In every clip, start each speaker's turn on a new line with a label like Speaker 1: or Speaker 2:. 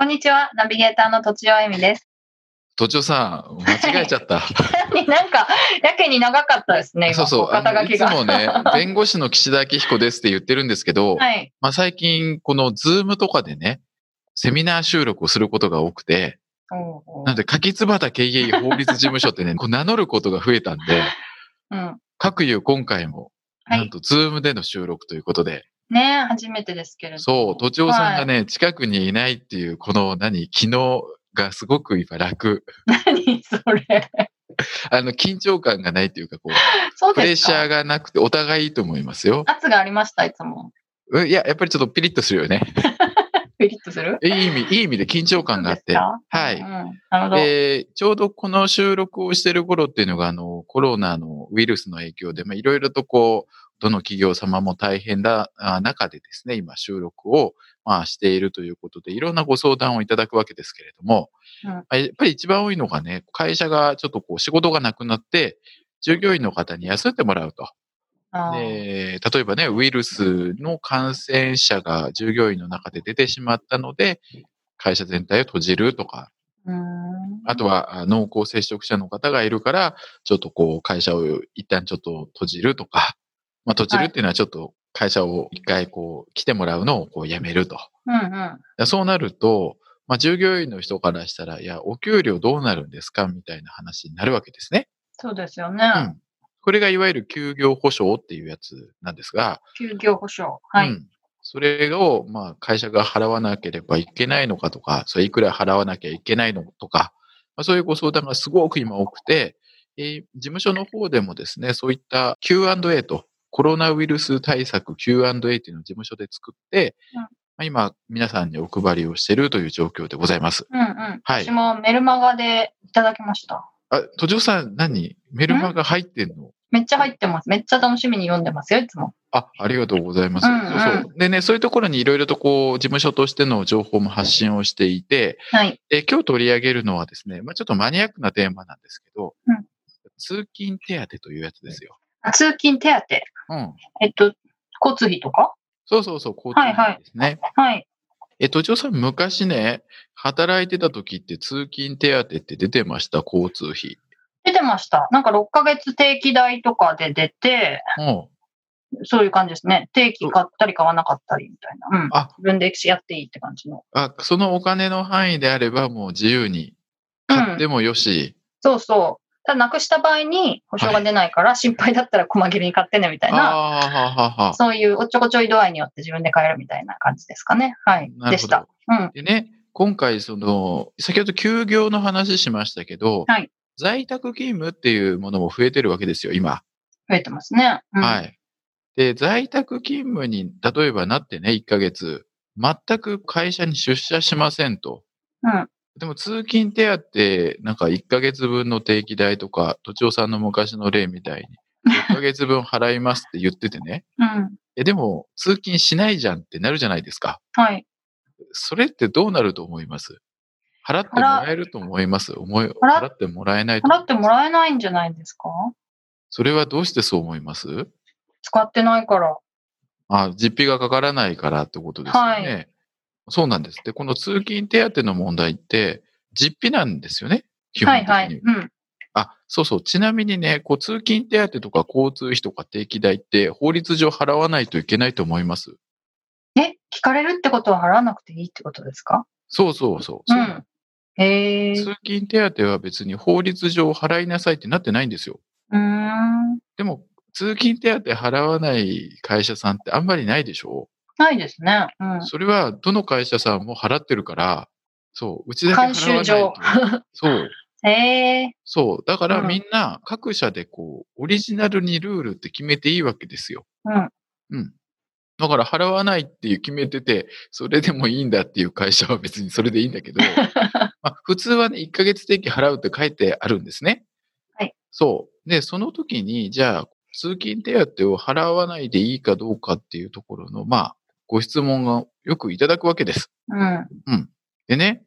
Speaker 1: こんにちは。ナビゲーターのとちおえみです。
Speaker 2: 都庁さん、間違えちゃった。
Speaker 1: なんか、やけに長かったですね。今
Speaker 2: そうそう。
Speaker 1: 肩書きが。
Speaker 2: もね、弁護士の岸田明彦ですって言ってるんですけど、
Speaker 1: はい。
Speaker 2: まあ最近、この Zoomとかでね、セミナー収録をすることが多くて、
Speaker 1: おうおう
Speaker 2: なので、柿椿経営法律事務所ってね、こう名乗ることが増えたんで、
Speaker 1: うん。
Speaker 2: かく言う今回も、
Speaker 1: はい
Speaker 2: なんと Zoomでの収録ということで、
Speaker 1: ねえ初めてですけれども。
Speaker 2: そう、都庁さんがね、近くにいないっていう、この何、機能がすごく今楽。
Speaker 1: 何？それ。
Speaker 2: あの、緊張感がないっていうか、こう、プレッ。シャーがなくてお互いいいと思いますよ。
Speaker 1: 圧がありました、いつも。
Speaker 2: うんいや、やっぱりちょっとピリッとするよね。
Speaker 1: ピリッとする？
Speaker 2: いい意味、いい意味で緊張感があって。はい。で、ちょうどこの収録をしている頃っていうのが、あの、コロナのウイルスの影響で、まあ、いろいろとこう、どの企業様も大変なあ中でですね、今収録を、まあ、しているということで、いろんなご相談をいただくわけですけれども、やっぱり一番多いのがね、会社がちょっとこう仕事がなくなって、従業員の方に休んでもらうと。で例えばね、ウイルスの感染者が従業員の中で出てしまったので、会社全体を閉じるとか、あとはあ濃厚接触者の方がいるから、ちょっとこう会社を一旦ちょっと閉じるとか、まあ閉じるっていうのはちょっと会社を一回こう来てもらうのをこうやめると。
Speaker 1: うんうん。
Speaker 2: そうなると、まあ従業員の人からしたら、いや、お給料どうなるんですかみたいな話になるわけですね。
Speaker 1: そうですよね。
Speaker 2: うん。これがいわゆる休業保障っていうやつなんですが、
Speaker 1: 休業保障。はい。
Speaker 2: うん。それを、まあ、会社が払わなければいけないのかとか、それいくら払わなきゃいけないのとか、まあ、そういうご相談がすごく今多くて、えー事務所の方でもですね、そういった Q&A と、コロナウイルス対策 Q&A っていうのを事務所で作って、
Speaker 1: うん
Speaker 2: まあ、今、皆さんにお配りをしているという状況でございます。
Speaker 1: うんうん。
Speaker 2: はい
Speaker 1: 私もメルマガでいただきました。
Speaker 2: あ、都城さん何？メルマが入ってんの？
Speaker 1: めっちゃ入ってます。めっちゃ楽しみに読んでますよ、いつも。
Speaker 2: あ、ありがとうございます。
Speaker 1: うんうん
Speaker 2: そうそう。でね、そういうところにいろいろとこう、事務所としての情報も発信をしていて、
Speaker 1: はい。
Speaker 2: で、今日取り上げるのはですね、まあちょっとマニアックなテーマなんですけど、
Speaker 1: うん
Speaker 2: 通勤手当というやつですよ。
Speaker 1: 通勤手当。
Speaker 2: うん。
Speaker 1: えっと、交通費とか？
Speaker 2: そうそうそう、交通費ですね。
Speaker 1: はい。
Speaker 2: えっと、ジョーさん、昔ね、働いてた時って通勤手当って出てました、交通費。
Speaker 1: 出てました。なんか6ヶ月定期代とかで出て、
Speaker 2: うん。
Speaker 1: そういう感じですね。定期買ったり買わなかったりみたいな。うん。
Speaker 2: あ、
Speaker 1: 自分でやっていいって感じの。
Speaker 2: あ、そのお金の範囲であればもう自由に買ってもよし、
Speaker 1: そうそう。ただなくした場合に保証が出ないから心配だったら細切れに買ってねみたいな。そういうおっちょこちょい度合いによって自分で買えるみたいな感じですかね。はい。でした
Speaker 2: ど。。
Speaker 1: うん。
Speaker 2: でね、今回その、先ほど休業の話しましたけど、
Speaker 1: はい
Speaker 2: 在宅勤務っていうものも増えてるわけですよ、今。
Speaker 1: 増えてますね。うん、
Speaker 2: はい。で、在宅勤務に、例えばなってね、1ヶ月、全く会社に出社しませんと。
Speaker 1: うん。
Speaker 2: でも通勤手当、なんか1ヶ月分の定期代とか、都庁さんの昔の例みたいに、1ヶ月分払いますって言っててね。
Speaker 1: うん。
Speaker 2: え、でも、通勤しないじゃんってなるじゃないですか。
Speaker 1: はい。
Speaker 2: それってどうなると思います？払ってもらえると思います？思い
Speaker 1: 払
Speaker 2: 払ってもらえない
Speaker 1: 払ってもらえないんじゃないですか？
Speaker 2: それはどうしてそう思います？
Speaker 1: 使ってないから。
Speaker 2: あ、実費がかからないからってことですよね。
Speaker 1: は
Speaker 2: そうなんです。で、この通勤手当の問題って、実費なんですよね。基本
Speaker 1: はい
Speaker 2: 的に。
Speaker 1: はい。うん。
Speaker 2: あ、そうそう。ちなみにね、こう通勤手当とか交通費とか定期代って法律上払わないといけないと思います。
Speaker 1: え、聞かれるってことは払わなくていいってことですか？
Speaker 2: そうそうそう。
Speaker 1: うん。へえ。
Speaker 2: 通勤手当は別に法律上払いなさいってなってないんですよ。
Speaker 1: うーん。
Speaker 2: でも、通勤手当払わない会社さんってあんまりないでしょ？
Speaker 1: ないですね。うん。
Speaker 2: それはどの会社さんも払ってるから、そう、うちだけ払わないと。そう、
Speaker 1: へえ。
Speaker 2: そう。だから
Speaker 1: うん
Speaker 2: みんな各社でこう、オリジナルにルールって決めていいわけですよ。
Speaker 1: うん。
Speaker 2: うん。だから払わないっていう決めてて、それでもいいんだっていう会社は別にそれでいいんだけど、まあ、普通はね、1ヶ月定期払うって書いてあるんですね。
Speaker 1: はい。
Speaker 2: そう。で、その時に、じゃあ、通勤手当を払わないでいいかどうかっていうところの、まあ、ご質問がよくいただくわけです。
Speaker 1: うん。
Speaker 2: でね、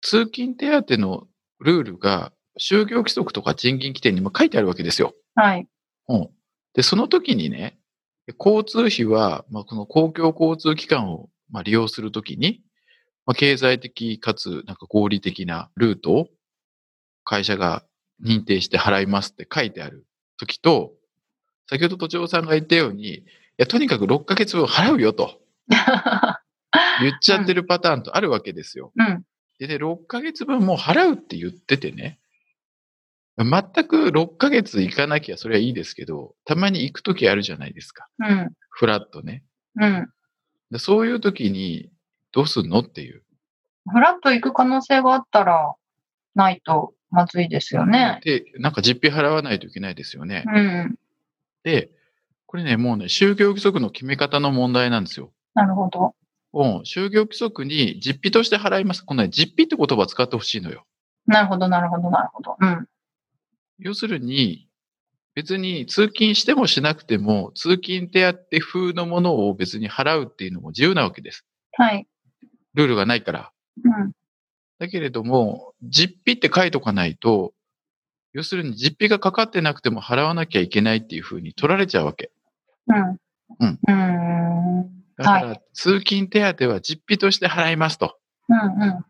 Speaker 2: 通勤手当のルールが、就業規則とか賃金規定にも書いてあるわけですよ。
Speaker 1: はい。
Speaker 2: うん。で、その時にね、交通費は、まあ、この公共交通機関を、まあ、利用するときに、まあ、経済的かつ、なんか合理的なルートを会社が認定して払いますって書いてある時と、先ほど都庁さんが言ったように、いや、とにかく6ヶ月分払うよと 言っちゃってるパターンとあるわけですよ。
Speaker 1: うん。
Speaker 2: でね、6ヶ月分もう払うって言っててね、全く6ヶ月行かなきゃそれはいいですけど、たまに行くときあるじゃないですか。
Speaker 1: うん。
Speaker 2: フラッとね。
Speaker 1: うん。
Speaker 2: でそういうときに、どうすんのっていう。
Speaker 1: フラッと行く可能性があったら、ないとまずいですよね。
Speaker 2: で、なんか実費払わないといけないですよね。
Speaker 1: うん。
Speaker 2: で、これね、もうね、就業規則の決め方の問題なんですよ。
Speaker 1: なるほど。
Speaker 2: うん、就業規則に実費として払います。このね、実費って言葉を使ってほしいのよ。
Speaker 1: なるほど、なるほど、なるほど。うん。
Speaker 2: 要するに、別に通勤してもしなくても、通勤手当風のものを別に払うっていうのも自由なわけです。
Speaker 1: はい。
Speaker 2: ルールがないから。
Speaker 1: うん。
Speaker 2: だけれども、実費って書いとかないと、要するに実費がかかってなくても払わなきゃいけないっていう風に取られちゃうわけ。
Speaker 1: うん。
Speaker 2: うん。
Speaker 1: うーん。
Speaker 2: だから、通勤手当は実費として払いますと。
Speaker 1: うんうん。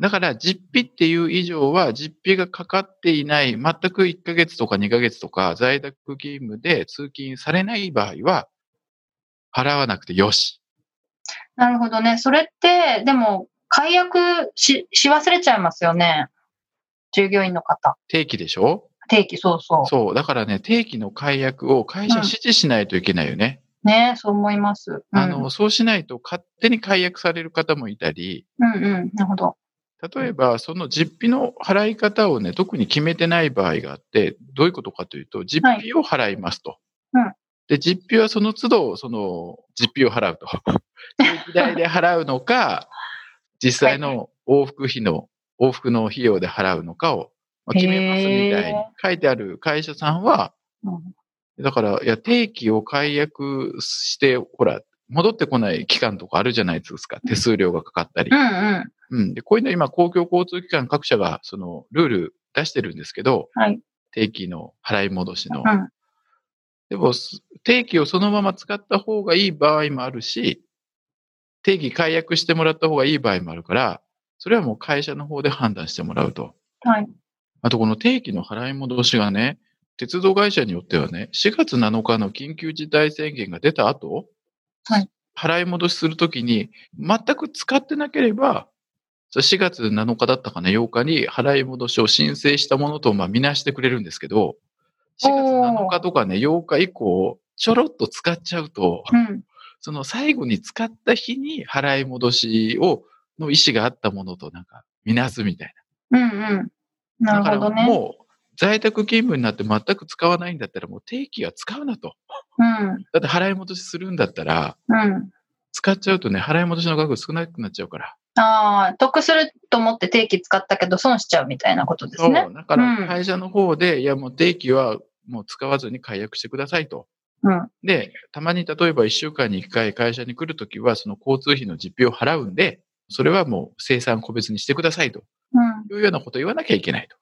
Speaker 2: だから、実費っていう以上は、実費がかかっていない、全く1ヶ月とか2ヶ月とか在宅勤務で通勤されない場合は、払わなくてよし。
Speaker 1: なるほどね。それって、でも、解約し、し忘れちゃいますよね。従業員の方。
Speaker 2: 定期でしょ？
Speaker 1: 定期、そうそう。
Speaker 2: そう。だからね、定期の解約を会社指示しないといけないよね。
Speaker 1: ねそう思います。うん、
Speaker 2: あの、そうしないと勝手に解約される方もいたり、
Speaker 1: うんうん。なるほど。
Speaker 2: 例えば、その実費の払い方をね、特に決めてない場合があって、どういうことかというと、実費を払いますと。
Speaker 1: うん
Speaker 2: で、実費はその都度、その、実費を払うと。定期代で払うのか、実際の往復費の、往復の費用で払うのかを、まあ決めますみたいに書いてある会社さんは、
Speaker 1: うん
Speaker 2: だから、いや、定期を解約して、ほら、戻ってこない期間とかあるじゃないですか。手数料がかかったり
Speaker 1: う。んうん。
Speaker 2: うん。で、こういうの今、公共交通機関各社が、その、ルール出してるんですけど、
Speaker 1: はい。
Speaker 2: 定期の払い戻しの。
Speaker 1: うん。
Speaker 2: でも、す定期をそのまま使った方がいい場合もあるし、定期解約してもらった方がいい場合もあるから、それはもう会社の方で判断してもらうと。
Speaker 1: はい。
Speaker 2: あと、この定期の払い戻しがね、鉄道会社によってはね、4月7日の緊急事態宣言が出た後、
Speaker 1: はい
Speaker 2: 払い戻しするときに、全く使ってなければ、そう4月7日だったかな、8日に払い戻しを申請したものと、まあ、見なしてくれるんですけど、4月7日とかね、8日以降、ちょろっと使っちゃうと、
Speaker 1: うん。
Speaker 2: その最後に使った日に払い戻しを、の意思があったものとなんか、見なすみたい
Speaker 1: うんうん。な
Speaker 2: な。だから
Speaker 1: るほどね。
Speaker 2: もう、在宅勤務になって全く使わないんだったら、もう定期は使うなと。
Speaker 1: うん。
Speaker 2: だって払い戻しするんだったら、
Speaker 1: うん。
Speaker 2: 使っちゃうとね、払い戻しの額少なくなっちゃうから。
Speaker 1: ああ、得すると思って定期使ったけど損しちゃうみたいなことです
Speaker 2: そう。
Speaker 1: ね。
Speaker 2: だから
Speaker 1: うん
Speaker 2: 会社の方で、いやもう定期はもう使わずに解約してくださいと。
Speaker 1: うん。
Speaker 2: で、たまに例えば1週間に1回会社に来るときは、その交通費の実費を払うんで、それはもう生産個別にしてくださいというようなことを言わなきゃいけないと。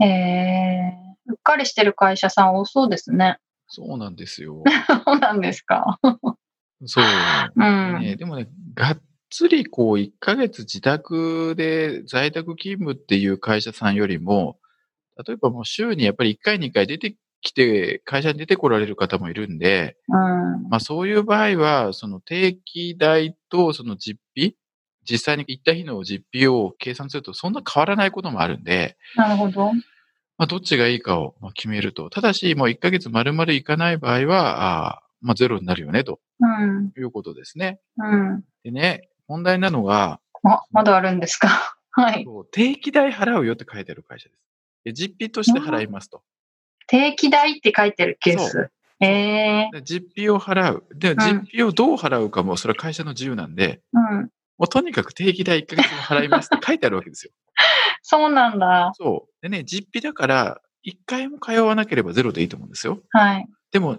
Speaker 1: うん。えー、うっかりしてる会社さん多そうですね。
Speaker 2: そうなんですよ。
Speaker 1: そうなんですか？
Speaker 2: そう。
Speaker 1: うん。
Speaker 2: ね、でもね、がっつりこう1ヶ月自宅で在宅勤務っていう会社さんよりも、例えばもう週にやっぱり1回2回出てきて、会社に出てこられる方もいるんで、
Speaker 1: うん。
Speaker 2: まあそういう場合は、その定期代とその実費、実際に行った日の実費を計算するとそんな変わらないこともあるんで、
Speaker 1: なるほど。
Speaker 2: まあどっちがいいかをまあ決めると。ただし、もう1ヶ月丸々行かない場合は、あーまあゼロになるよね、と
Speaker 1: うん。
Speaker 2: いうことですね。
Speaker 1: うん。
Speaker 2: でね、問題なのが、
Speaker 1: あ、まだあるんですか？はい。
Speaker 2: 定期代払うよって書いてある会社です。で実費として払いますと。
Speaker 1: 定期代って書いてるケー
Speaker 2: そ
Speaker 1: ス。ええ
Speaker 2: で実費を払う。で、
Speaker 1: ん
Speaker 2: 実費をどう払うかも、それは会社の自由なんで、
Speaker 1: うん。
Speaker 2: もうとにかく定期代1ヶ月分払いますって書いてあるわけですよ。
Speaker 1: そうなんだ。
Speaker 2: そう。でね、実費だから、1回も通わなければゼロでいいと思うんですよ。
Speaker 1: はい。
Speaker 2: でも、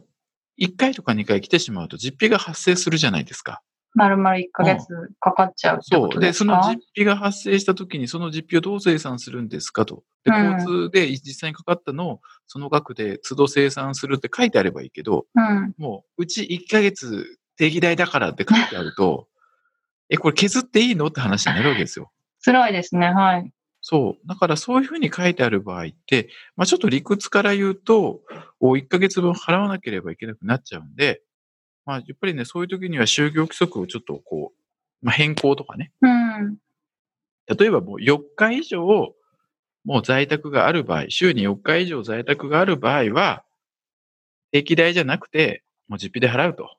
Speaker 2: 1回とか2回来てしまうと実費が発生するじゃないですか。
Speaker 1: まるまる1ヶ月かかっちゃう
Speaker 2: そう。で、その実費が発生した時に、その実費をどう生産するんですかと。で、
Speaker 1: うん
Speaker 2: 交通で実際にかかったのを、その額で都度生産するって書いてあればいいけど、
Speaker 1: うん。
Speaker 2: もう、うち1ヶ月定期代だからって書いてあると、え、これ削っていいの？って話になるわけですよ。
Speaker 1: 辛いですね。はい。
Speaker 2: そう。だからそういうふうに書いてある場合って、まあちょっと理屈から言うと、お1ヶ月分払わなければいけなくなっちゃうんで、まあやっぱりね、そういう時には就業規則をちょっとこう、まあ変更とかね。
Speaker 1: うん。
Speaker 2: 例えばもう4日以上、もう在宅がある場合、週に4日以上在宅がある場合は、定期代じゃなくて、もう実費で払うと。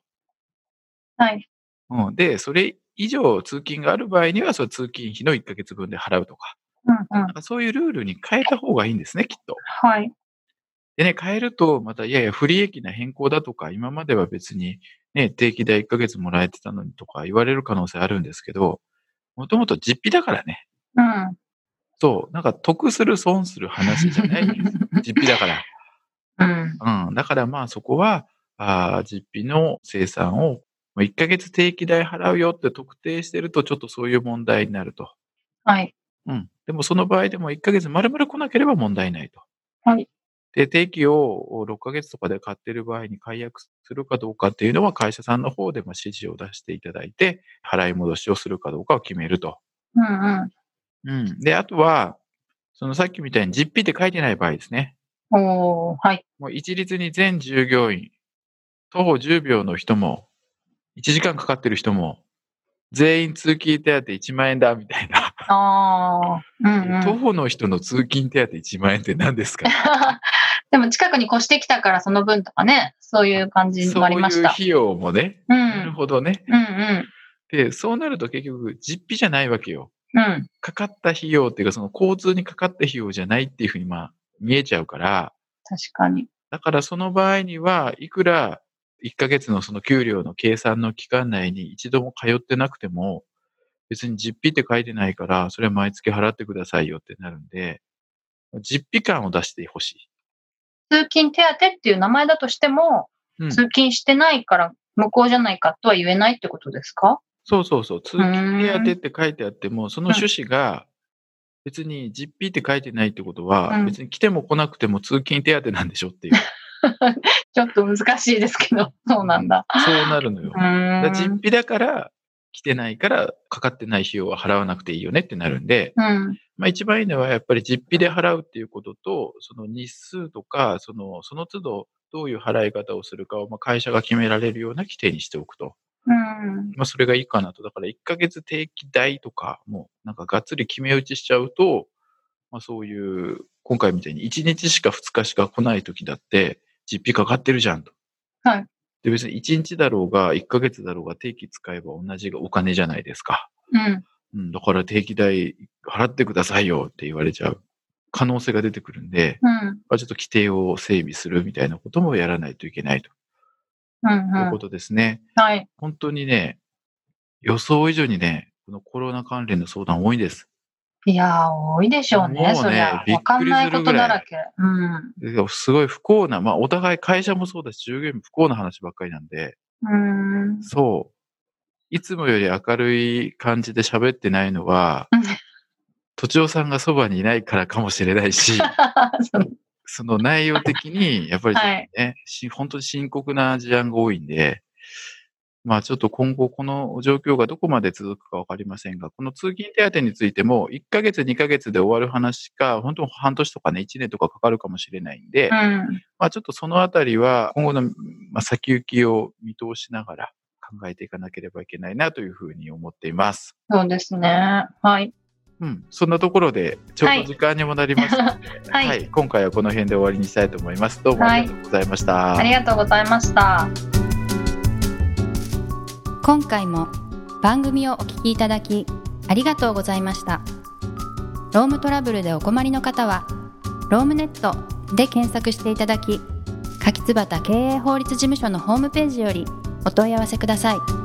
Speaker 1: はい。
Speaker 2: うん、で、それ以上通勤がある場合には、それ通勤費の1ヶ月分で払うとか。
Speaker 1: うんうん
Speaker 2: なん。かそういうルールに変えた方がいいんですね、きっと。
Speaker 1: はい。
Speaker 2: でね、変えると、また、いやいや、不利益な変更だとか、今までは別に、ね、定期代1ヶ月もらえてたのにとか言われる可能性あるんですけど、もともと実費だからね。
Speaker 1: うん。
Speaker 2: そう、なんか得する損する話じゃないんです。実費だから。
Speaker 1: うん。
Speaker 2: うん。だからまあそこは、あー実費の生産を1ヶ月定期代払うよって特定してると、ちょっとそういう問題になると。
Speaker 1: はい。
Speaker 2: うん。でもその場合でも1ヶ月丸々来なければ問題ないと。
Speaker 1: はい。
Speaker 2: で、定期を6ヶ月とかで買ってる場合に解約するかどうかっていうのは会社さんの方でも指示を出していただいて、払い戻しをするかどうかを決めると。
Speaker 1: うんうん。
Speaker 2: うん。で、あとは、そのさっきみたいに実費って書いてない場合ですね。
Speaker 1: おー、はい。
Speaker 2: もう一律に全従業員、徒歩10秒の人も、1時間かかってる人も、全員通勤手当1万円だ、みたいな。
Speaker 1: あー。うん
Speaker 2: 徒
Speaker 1: うん。
Speaker 2: 歩の人の通勤手当1万円って何ですか？
Speaker 1: でも近くに越してきたからその分とかね、そういう感じもありました。
Speaker 2: そういう費用もね。
Speaker 1: う
Speaker 2: なる
Speaker 1: ん。
Speaker 2: ほどね。
Speaker 1: うんうん。
Speaker 2: で、そうなると結局実費じゃないわけよ。
Speaker 1: うん。
Speaker 2: かかった費用っていうか、その交通にかかった費用じゃないっていうふうにまあ見えちゃうから、
Speaker 1: 確かに。
Speaker 2: だからその場合には、いくら1ヶ月のその給料の計算の期間内に一度も通ってなくても、別に実費って書いてないから、それは毎月払ってくださいよってなるんで、実費感を出してほしい。
Speaker 1: 通勤手当っていう名前だとしても、
Speaker 2: うん
Speaker 1: 通勤してないから無効じゃないかとは言えないってことですか？
Speaker 2: そうそうそう。通勤手当って書いてあっても、その趣旨が別に実費って書いてないってことは、
Speaker 1: うん
Speaker 2: 別に来ても来なくても通勤手当なんでしょっていう。
Speaker 1: ちょっと難しいですけど、そうなんだ。
Speaker 2: そうなるのよだ実
Speaker 1: ん。
Speaker 2: 費だから、来てないから、かかってない費用は払わなくていいよねってなるんで、
Speaker 1: うん。
Speaker 2: まあ一番いいのはやっぱり実費で払うっていうことと、その日数とか、その、その都度どういう払い方をするかを、まあ会社が決められるような規定にしておくと。
Speaker 1: うん。
Speaker 2: まあそれがいいかなと。だから1ヶ月定期代とか、もうなんかがっつり決め打ちしちゃうと、まあそういう、今回みたいに1日しか2日しか来ない時だって、実費かかってるじゃんと。
Speaker 1: はい。
Speaker 2: で別に1日だろうが、1ヶ月だろうが定期使えば同じお金じゃないですか。
Speaker 1: うん。
Speaker 2: うん、だから定期代払ってくださいよって言われちゃう可能性が出てくるんで、
Speaker 1: うん。
Speaker 2: まあちょっと規定を整備するみたいなこともやらないといけないと
Speaker 1: うん。
Speaker 2: いううんことですね。
Speaker 1: はい。
Speaker 2: 本当にね、予想以上にね、このコロナ関連の相談多いです。
Speaker 1: いやー、多いでしょうね、
Speaker 2: もうね
Speaker 1: そりゃ。わかんないことだらけ。うん。
Speaker 2: ですごい不幸な、まあお互い会社もそうだし、従業員も不幸な話ばっかりなんで、
Speaker 1: うーん。
Speaker 2: そう。いつもより明るい感じで喋ってないのは
Speaker 1: うん、
Speaker 2: 都庁さんがそばにいないからかもしれないし、
Speaker 1: そ
Speaker 2: の内容的に、やっぱりね、し本当に深刻な事案が多いんで、まあちょっと今後この状況がどこまで続くかわかりませんが、この通勤手当についても、1ヶ月、2ヶ月で終わる話か、本当半年とかね、1年とかかかるかもしれないんで、
Speaker 1: うん。
Speaker 2: まあちょっとそのあたりは、今後の、まあ、先行きを見通しながら考えていかなければいけないなというふうに思っています。
Speaker 1: そうですね。はい。
Speaker 2: うん。そんなところで、ちょうど時間にもなりましたので、
Speaker 1: はい
Speaker 2: 今回はこの辺で終わりにしたいと思います。どうもありがとうございました。
Speaker 1: ありがとうございました。
Speaker 3: 今回も番組をお聞きいただきありがとうございましたロームトラブルでお困りの方は「ロームネット」で検索していただき柿椿経営法律事務所のホームページよりお問い合わせください。